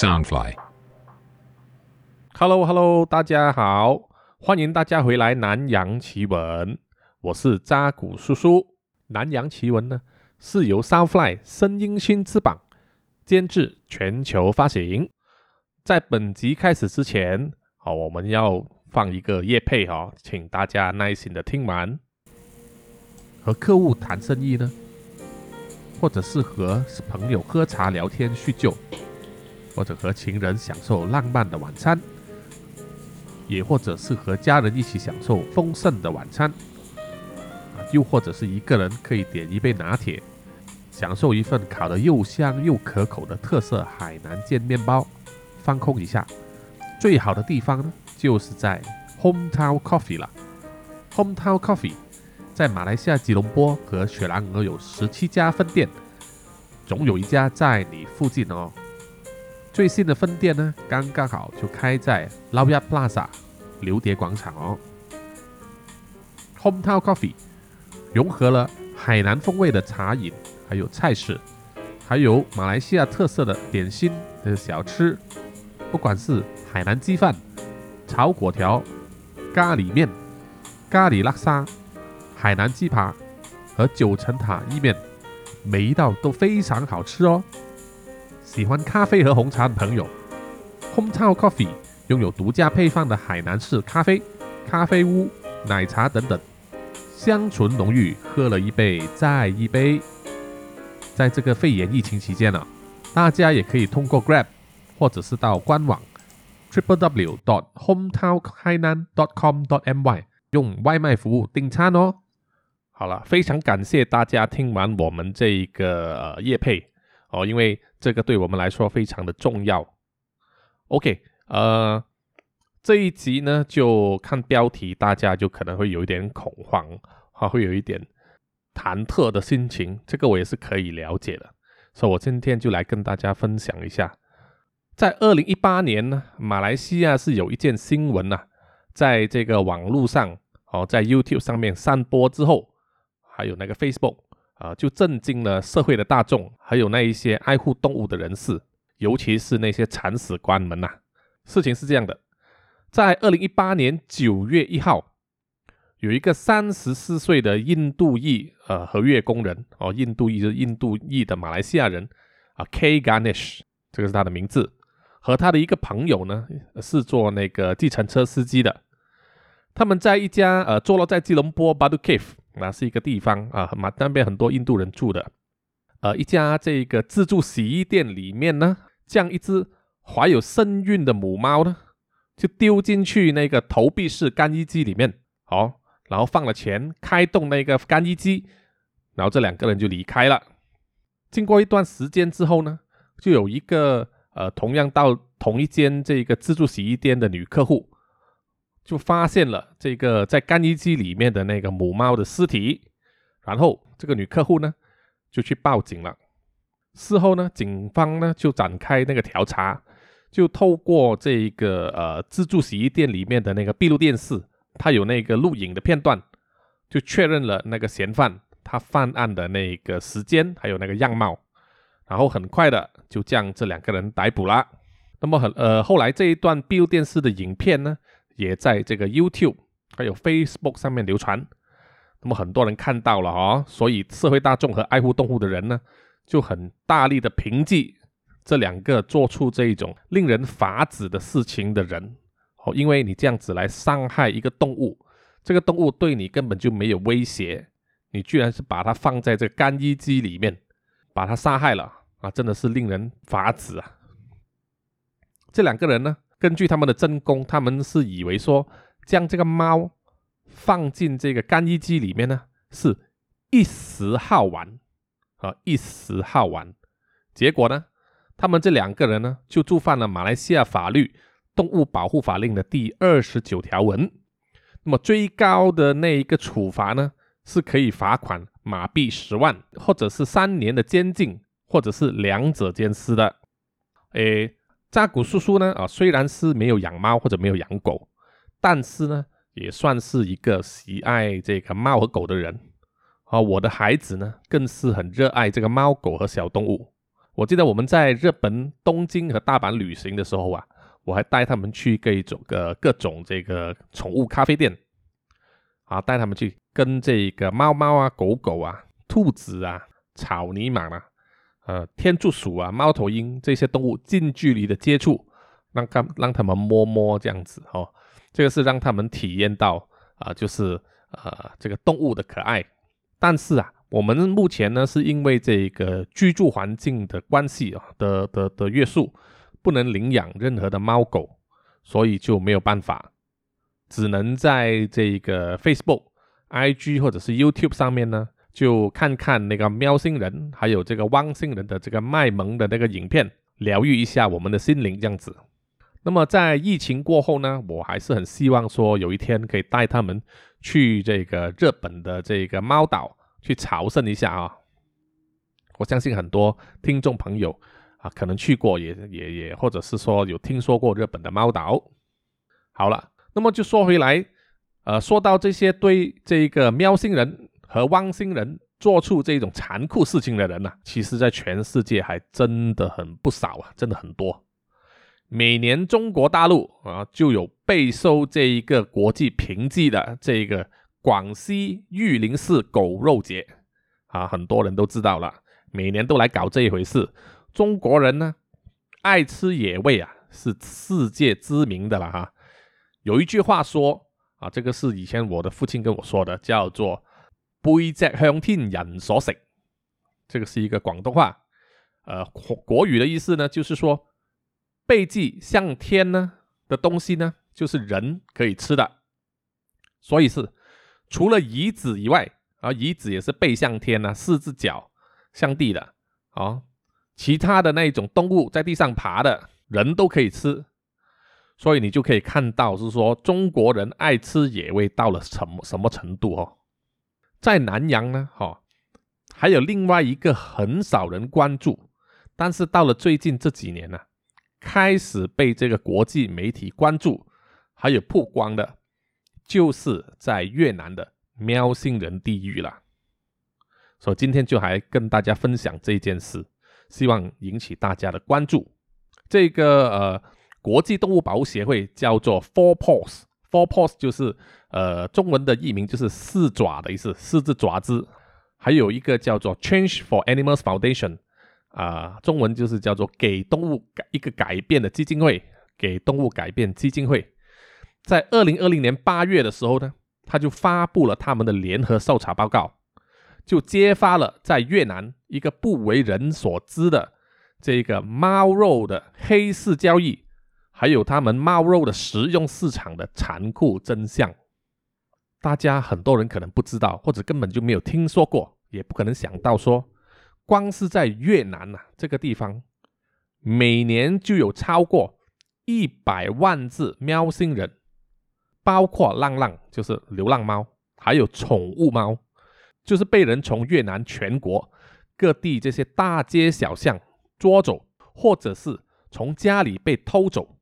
Soundfly。Hello Hello，大家好，欢迎大家回来《南洋奇闻》，我是扎古叔叔。《南洋奇闻》呢是由 Soundfly 声音新翅膀监制，全球发行。在本集开始之前，好，我们要放一个夜配哈、请大家耐心的听完。和客户谈生意呢，或者是和朋友喝茶聊天叙旧，或者和情人享受浪漫的晚餐。也或者是和家人一起享受丰盛的晚餐，啊，又或者是一个人可以点一杯拿铁，享受一份烤得又香又可口的特色海南煎面包，放空一下。最好的地方呢，就是在 Hometown Coffee 了。Hometown Coffee 在马来西亚吉隆坡和雪兰莪有十七家分店，总有一家在你附近哦。最新的分店呢，刚刚好就开在 l a u y a Plaza 榴蝶广场哦。Hometown Coffee 融合了海南风味的茶饮，还有菜式，还有马来西亚特色的点心的小吃，不管是海南鸡饭、炒粿条、咖喱面、咖喱拉沙、海南鸡扒和九层塔意面，每一道都非常好吃哦。喜欢咖啡和红茶的朋友，Hometown Coffee 拥有独家配方的海南式咖啡、咖啡屋、奶茶等等，香醇浓郁，喝了一杯再一杯。在这个肺炎疫情期间呢、大家也可以通过 Grab 或者是到官网 triple w dot hometownhainan dot com dot my 用外卖服务订餐哦。好了，非常感谢大家听完我们这一个呃夜配。哦，因为这个对我们来说非常的重要。OK，呃，这一集呢，就看标题，大家就可能会有一点恐慌，还会有一点忐忑的心情，这个我也是可以了解的。所以我今天就来跟大家分享一下，在二零一八年呢，马来西亚是有一件新闻呐、在这个网络上，哦，在 YouTube 上面散播之后，还有那个 Facebook。啊，就震惊了社会的大众，还有那一些爱护动物的人士，尤其是那些铲屎官们呐、事情是这样的，在二零一八年九月一号，有一个三十四岁的印度裔呃合约工人哦，印度裔就是印度裔的马来西亚人啊，K Ganesh，这个是他的名字，和他的一个朋友呢是做那个计程车司机的，他们在一家呃坐落在吉隆坡 Badu Cave。那是一个地方啊，马那边很多印度人住的。呃，一家这个自助洗衣店里面呢，将一只怀有身孕的母猫呢，就丢进去那个投币式干衣机里面，哦，然后放了钱，开动那个干衣机，然后这两个人就离开了。经过一段时间之后呢，就有一个呃，同样到同一间这个自助洗衣店的女客户。就发现了这个在干衣机里面的那个母猫的尸体，然后这个女客户呢就去报警了。事后呢，警方呢就展开那个调查，就透过这个呃自助洗衣店里面的那个闭路电视，它有那个录影的片段，就确认了那个嫌犯他犯案的那个时间还有那个样貌，然后很快的就将这两个人逮捕了。那么很呃后来这一段闭路电视的影片呢？也在这个 YouTube 还有 Facebook 上面流传，那么很多人看到了哦，所以社会大众和爱护动物的人呢，就很大力的评击这两个做出这一种令人发指的事情的人哦，因为你这样子来伤害一个动物，这个动物对你根本就没有威胁，你居然是把它放在这个干衣机里面，把它杀害了啊，真的是令人发指啊！这两个人呢？根据他们的真供，他们是以为说将这个猫放进这个干衣机里面呢，是一时好玩啊，一时好玩。结果呢，他们这两个人呢，就触犯了马来西亚法律《动物保护法令》的第二十九条文。那么最高的那一个处罚呢，是可以罚款马币十万，或者是三年的监禁，或者是两者兼施的。诶。扎古叔叔呢啊，虽然是没有养猫或者没有养狗，但是呢，也算是一个喜爱这个猫和狗的人啊。我的孩子呢，更是很热爱这个猫狗和小动物我记得我们在日本东京和大阪旅行的时候啊，我还带他们去各种个各种这个宠物咖啡店，啊，带他们去跟这个猫猫啊、狗狗啊、兔子啊、草泥马啊、呃天竺鼠啊、猫头鹰这些动物近距离的接触，让他让他们摸摸这样子哦，这个是让他们体验到啊，就是呃这个动物的可爱，但是啊。我们目前呢，是因为这个居住环境的关系啊的的的约束，不能领养任何的猫狗，所以就没有办法，只能在这个 Facebook、IG 或者是 YouTube 上面呢，就看看那个喵星人还有这个汪星人的这个卖萌的那个影片，疗愈一下我们的心灵这样子。那么在疫情过后呢，我还是很希望说有一天可以带他们去这个日本的这个猫岛。去朝圣一下啊！我相信很多听众朋友啊，可能去过，也也也，或者是说有听说过日本的猫岛。好了，那么就说回来，呃，说到这些对这个喵星人和汪星人做出这种残酷事情的人呢，其实在全世界还真的很不少啊，真的很多。每年中国大陆啊，就有备受这一个国际评级的这一个。广西玉林市狗肉节啊，很多人都知道了，每年都来搞这一回事。中国人呢，爱吃野味啊，是世界知名的了哈。有一句话说啊，这个是以前我的父亲跟我说的，叫做“背脊向天人所食”，这个是一个广东话，呃，国语的意思呢，就是说背脊向天呢的东西呢，就是人可以吃的，所以是。除了椅子以外，啊，椅子也是背向天呢，四只脚向地的，哦，其他的那一种动物在地上爬的，人都可以吃，所以你就可以看到是说中国人爱吃野味到了什么什么程度哦。在南洋呢，哈，还有另外一个很少人关注，但是到了最近这几年呢，开始被这个国际媒体关注，还有曝光的。就是在越南的喵星人地狱了，所以今天就还跟大家分享这件事，希望引起大家的关注。这个呃，国际动物保护协会叫做 Four Paws，Four Paws 就是呃中文的译名就是四爪的意思，四只爪子。还有一个叫做 Change for Animals Foundation，啊，中文就是叫做给动物改一个改变的基金会，给动物改变基金会。在二零二零年八月的时候呢，他就发布了他们的联合搜查报告，就揭发了在越南一个不为人所知的这个猫肉的黑市交易，还有他们猫肉的食用市场的残酷真相。大家很多人可能不知道，或者根本就没有听说过，也不可能想到说，光是在越南呐这个地方，每年就有超过一百万只喵星人。包括浪浪，就是流浪猫，还有宠物猫，就是被人从越南全国各地这些大街小巷捉走，或者是从家里被偷走，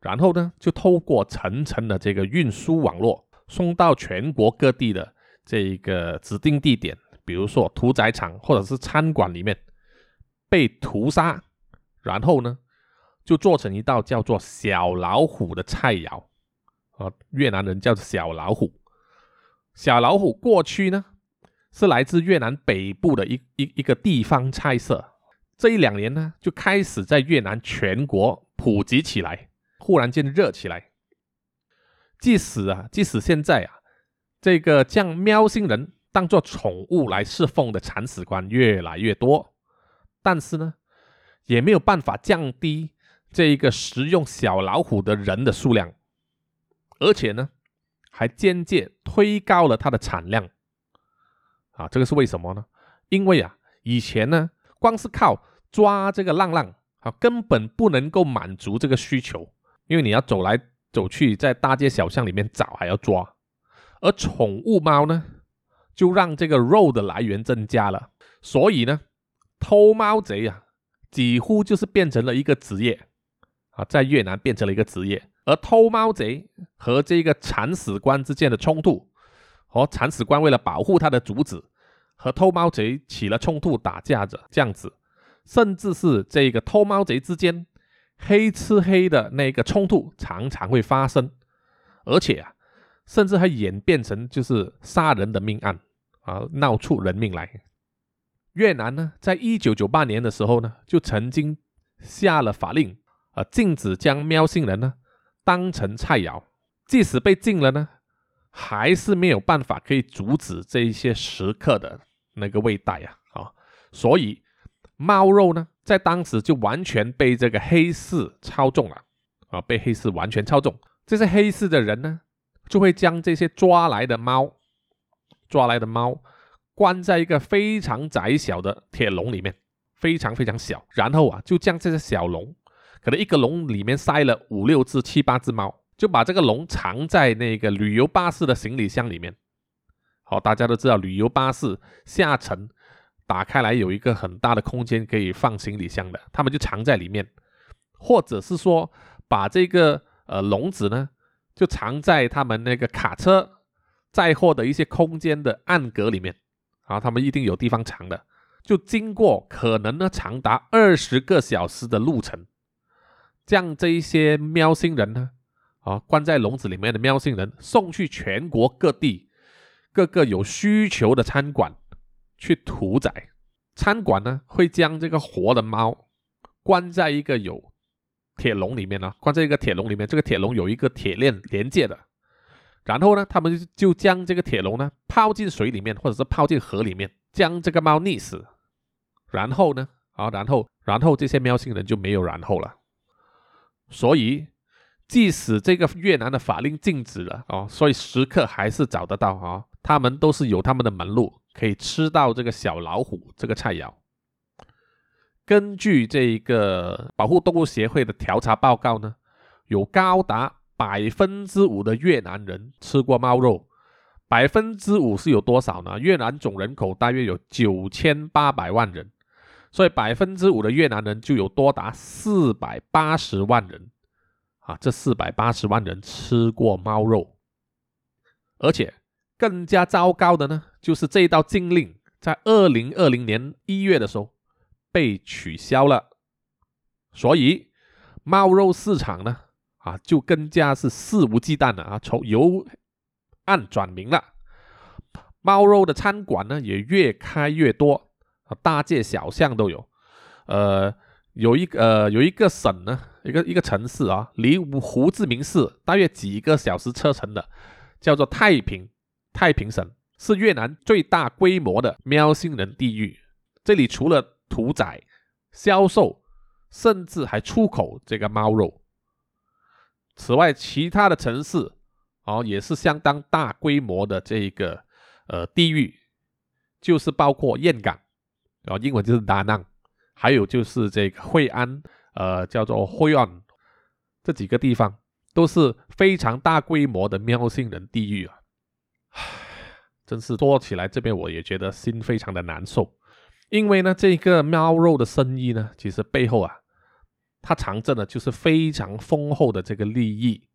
然后呢，就透过层层的这个运输网络，送到全国各地的这一个指定地点，比如说屠宰场或者是餐馆里面被屠杀，然后呢，就做成一道叫做小老虎的菜肴。啊，越南人叫小老虎。小老虎过去呢是来自越南北部的一一一个地方菜色，这一两年呢就开始在越南全国普及起来，忽然间热起来。即使啊，即使现在啊，这个将喵星人当做宠物来侍奉的铲屎官越来越多，但是呢，也没有办法降低这一个食用小老虎的人的数量。而且呢，还间接推高了它的产量，啊，这个是为什么呢？因为啊，以前呢，光是靠抓这个浪浪啊，根本不能够满足这个需求，因为你要走来走去，在大街小巷里面找，还要抓。而宠物猫呢，就让这个肉的来源增加了，所以呢，偷猫贼啊，几乎就是变成了一个职业，啊，在越南变成了一个职业。而偷猫贼和这个铲屎官之间的冲突，和铲屎官为了保护他的主子，和偷猫贼起了冲突，打架着这样子，甚至是这个偷猫贼之间黑吃黑的那个冲突常常会发生，而且啊，甚至还演变成就是杀人的命案啊，闹出人命来。越南呢，在一九九八年的时候呢，就曾经下了法令啊，禁止将喵星人呢当成菜肴。即使被禁了呢，还是没有办法可以阻止这一些食客的那个味道呀啊！所以猫肉呢，在当时就完全被这个黑市操纵了啊，被黑市完全操纵。这些黑市的人呢，就会将这些抓来的猫，抓来的猫。关在一个非常窄小的铁笼里面，非常非常小。然后啊，就将这些小笼，可能一个笼里面塞了五六只、七八只猫，就把这个笼藏在那个旅游巴士的行李箱里面。好，大家都知道，旅游巴士下沉打开来有一个很大的空间可以放行李箱的，他们就藏在里面，或者是说把这个呃笼子呢，就藏在他们那个卡车载货的一些空间的暗格里面。啊，他们一定有地方藏的，就经过可能呢长达二十个小时的路程，将这一些喵星人呢，啊关在笼子里面的喵星人送去全国各地各个有需求的餐馆。去屠宰。餐馆呢会将这个活的猫关在一个有铁笼里面呢，关在一个铁笼里面，这个铁笼有一个铁链连接的。然后呢，他们就将这个铁笼呢泡进水里面，或者是泡进河里面，将这个猫溺死。然后呢，啊，然后，然后这些喵星人就没有然后了。所以，即使这个越南的法令禁止了，哦，所以食客还是找得到啊，他们都是有他们的门路，可以吃到这个小老虎这个菜肴。根据这一个保护动物协会的调查报告呢，有高达。百分之五的越南人吃过猫肉，百分之五是有多少呢？越南总人口大约有九千八百万人，所以百分之五的越南人就有多达四百八十万人啊！这四百八十万人吃过猫肉，而且更加糟糕的呢，就是这一道禁令在二零二零年一月的时候被取消了，所以猫肉市场呢？啊，就更加是肆无忌惮了啊！从由暗转明了，猫肉的餐馆呢也越开越多啊，大街小巷都有。呃，有一呃有一个省呢，一个一个城市啊，离胡志明市大约几个小时车程的，叫做太平太平省，是越南最大规模的喵星人地狱。这里除了屠宰、销售，甚至还出口这个猫肉。此外，其他的城市哦也是相当大规模的这个呃地域，就是包括岘港，然后英文就是达纳，还有就是这个惠安，呃叫做惠安，这几个地方都是非常大规模的喵星人地狱啊！唉，真是说起来这边我也觉得心非常的难受，因为呢这个猫肉的生意呢，其实背后啊。它藏着的就是非常丰厚的这个利益，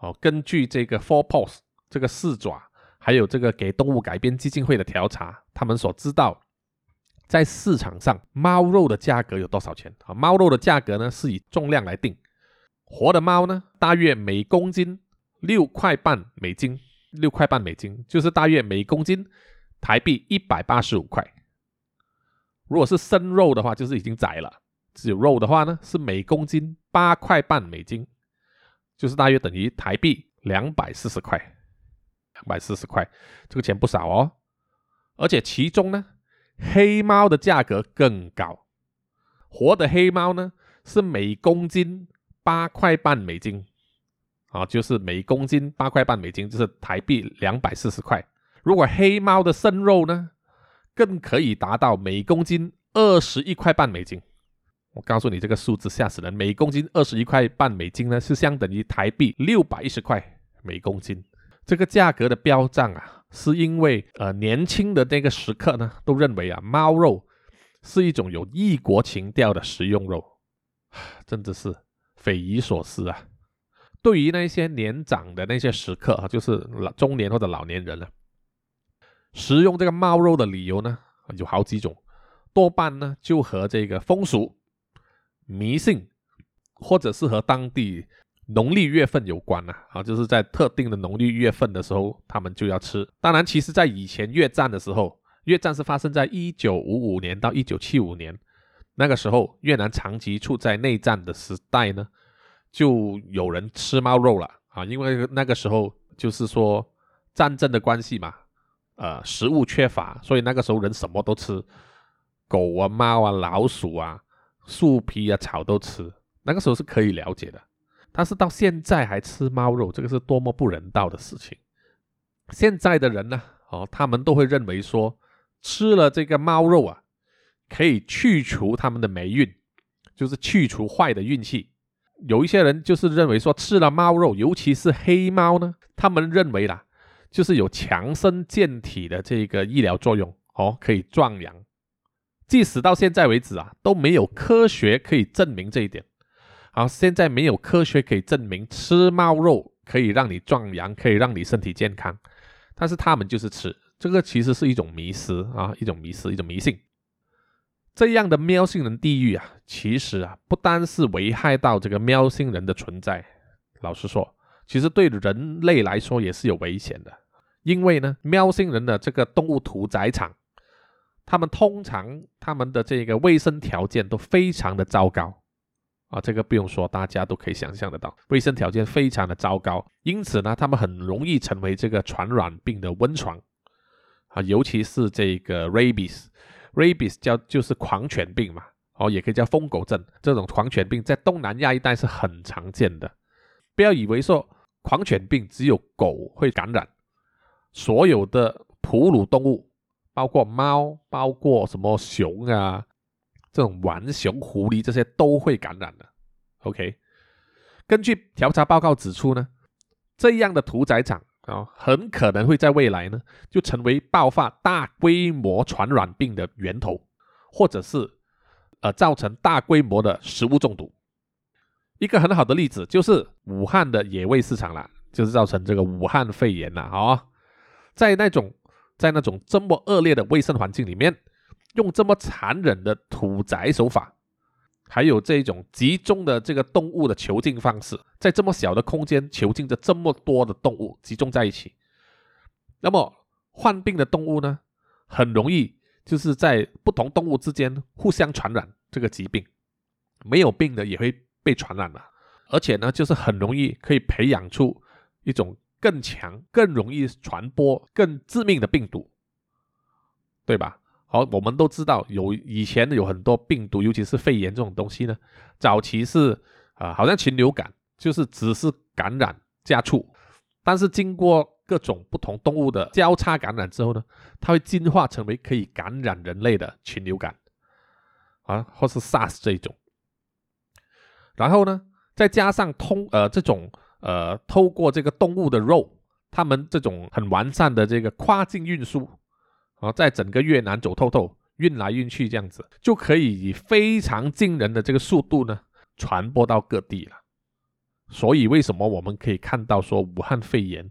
哦，根据这个 Four Paws 这个四爪，还有这个给动物改编基金会的调查，他们所知道，在市场上猫肉的价格有多少钱啊？猫肉的价格呢是以重量来定，活的猫呢大约每公斤六块半美金，六块半美金就是大约每公斤台币一百八十五块。如果是生肉的话，就是已经宰了。只有肉的话呢，是每公斤八块半美金，就是大约等于台币两百四十块，两百四十块，这个钱不少哦。而且其中呢，黑猫的价格更高，活的黑猫呢是每公斤八块半美金，啊，就是每公斤八块半美金，就是台币两百四十块。如果黑猫的生肉呢，更可以达到每公斤二十一块半美金。我告诉你，这个数字吓死人！每公斤二十一块半美金呢，是相等于台币六百一十块每公斤。这个价格的飙涨啊，是因为呃年轻的那个食客呢，都认为啊猫肉是一种有异国情调的食用肉，真的是匪夷所思啊！对于那些年长的那些食客啊，就是老中年或者老年人了，食用这个猫肉的理由呢，有好几种。多半呢就和这个风俗、迷信，或者是和当地农历月份有关呐。啊，就是在特定的农历月份的时候，他们就要吃。当然，其实在以前越战的时候，越战是发生在一九五五年到一九七五年，那个时候越南长期处在内战的时代呢，就有人吃猫肉了啊，因为那个时候就是说战争的关系嘛。呃，食物缺乏，所以那个时候人什么都吃，狗啊、猫啊、老鼠啊、树皮啊、草都吃。那个时候是可以了解的，但是到现在还吃猫肉，这个是多么不人道的事情。现在的人呢，哦，他们都会认为说，吃了这个猫肉啊，可以去除他们的霉运，就是去除坏的运气。有一些人就是认为说，吃了猫肉，尤其是黑猫呢，他们认为啦。就是有强身健体的这个医疗作用哦，可以壮阳。即使到现在为止啊，都没有科学可以证明这一点。好，现在没有科学可以证明吃猫肉可以让你壮阳，可以让你身体健康。但是他们就是吃，这个其实是一种迷思啊，一种迷思，一种迷信。这样的喵星人地狱啊，其实啊，不单是危害到这个喵星人的存在，老实说，其实对人类来说也是有危险的。因为呢，喵星人的这个动物屠宰场，他们通常他们的这个卫生条件都非常的糟糕啊，这个不用说，大家都可以想象得到，卫生条件非常的糟糕。因此呢，他们很容易成为这个传染病的温床啊，尤其是这个 rabies rabies 叫就是狂犬病嘛，哦，也可以叫疯狗症，这种狂犬病在东南亚一带是很常见的。不要以为说狂犬病只有狗会感染。所有的哺乳动物，包括猫，包括什么熊啊，这种玩熊、狐狸这些都会感染的。OK，根据调查报告指出呢，这样的屠宰场啊，很可能会在未来呢，就成为爆发大规模传染病的源头，或者是呃造成大规模的食物中毒。一个很好的例子就是武汉的野味市场啦，就是造成这个武汉肺炎了，好。在那种在那种这么恶劣的卫生环境里面，用这么残忍的屠宰手法，还有这种集中的这个动物的囚禁方式，在这么小的空间囚禁着这么多的动物集中在一起，那么患病的动物呢，很容易就是在不同动物之间互相传染这个疾病，没有病的也会被传染了，而且呢，就是很容易可以培养出一种。更强、更容易传播、更致命的病毒，对吧？好，我们都知道有以前有很多病毒，尤其是肺炎这种东西呢。早期是啊，好像禽流感，就是只是感染家畜，但是经过各种不同动物的交叉感染之后呢，它会进化成为可以感染人类的禽流感啊，或是 SARS 这一种。然后呢，再加上通呃这种。呃，透过这个动物的肉，他们这种很完善的这个跨境运输，啊，在整个越南走透透，运来运去这样子，就可以以非常惊人的这个速度呢，传播到各地了。所以为什么我们可以看到说武汉肺炎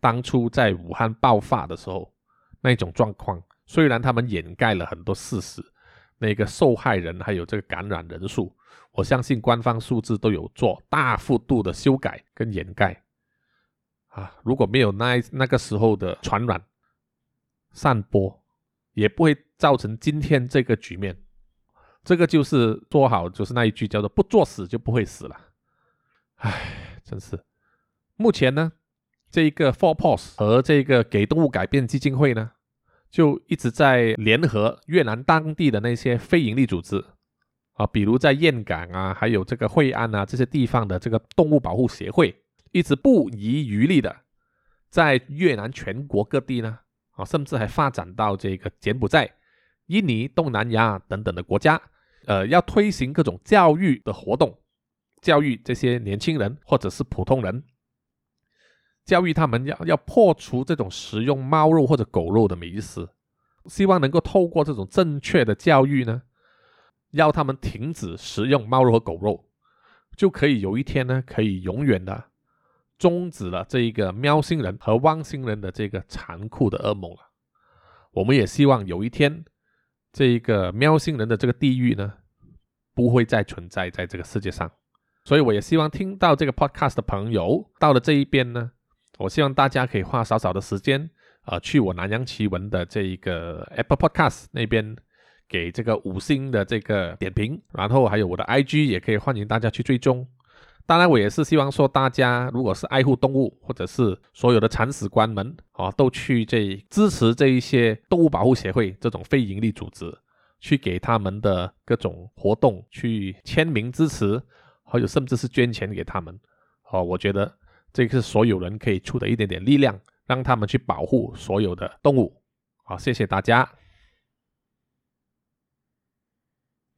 当初在武汉爆发的时候那种状况，虽然他们掩盖了很多事实，那个受害人还有这个感染人数。我相信官方数字都有做大幅度的修改跟掩盖啊！如果没有那那个时候的传染散播，也不会造成今天这个局面。这个就是做好，就是那一句叫做“不作死就不会死了”。唉，真是。目前呢，这一个 Four Paws 和这个给动物改变基金会呢，就一直在联合越南当地的那些非营利组织。啊，比如在岘港啊，还有这个惠安啊这些地方的这个动物保护协会，一直不遗余力的在越南全国各地呢，啊，甚至还发展到这个柬埔寨、印尼、东南亚等等的国家，呃，要推行各种教育的活动，教育这些年轻人或者是普通人，教育他们要要破除这种食用猫肉或者狗肉的迷思，希望能够透过这种正确的教育呢。要他们停止食用猫肉和狗肉，就可以有一天呢，可以永远的终止了这一个喵星人和汪星人的这个残酷的噩梦了。我们也希望有一天，这一个喵星人的这个地狱呢，不会再存在在这个世界上。所以我也希望听到这个 podcast 的朋友到了这一边呢，我希望大家可以花少少的时间，呃，去我南洋奇闻的这一个 Apple Podcast 那边给这个五星的这个点评，然后还有我的 IG 也可以欢迎大家去追踪。当然，我也是希望说大家如果是爱护动物，或者是所有的铲屎官们啊，都去这支持这一些动物保护协会这种非营利组织，去给他们的各种活动去签名支持。还有，甚至是捐钱给他们，哦，我觉得这个是所有人可以出的一点点力量，让他们去保护所有的动物。好，谢谢大家。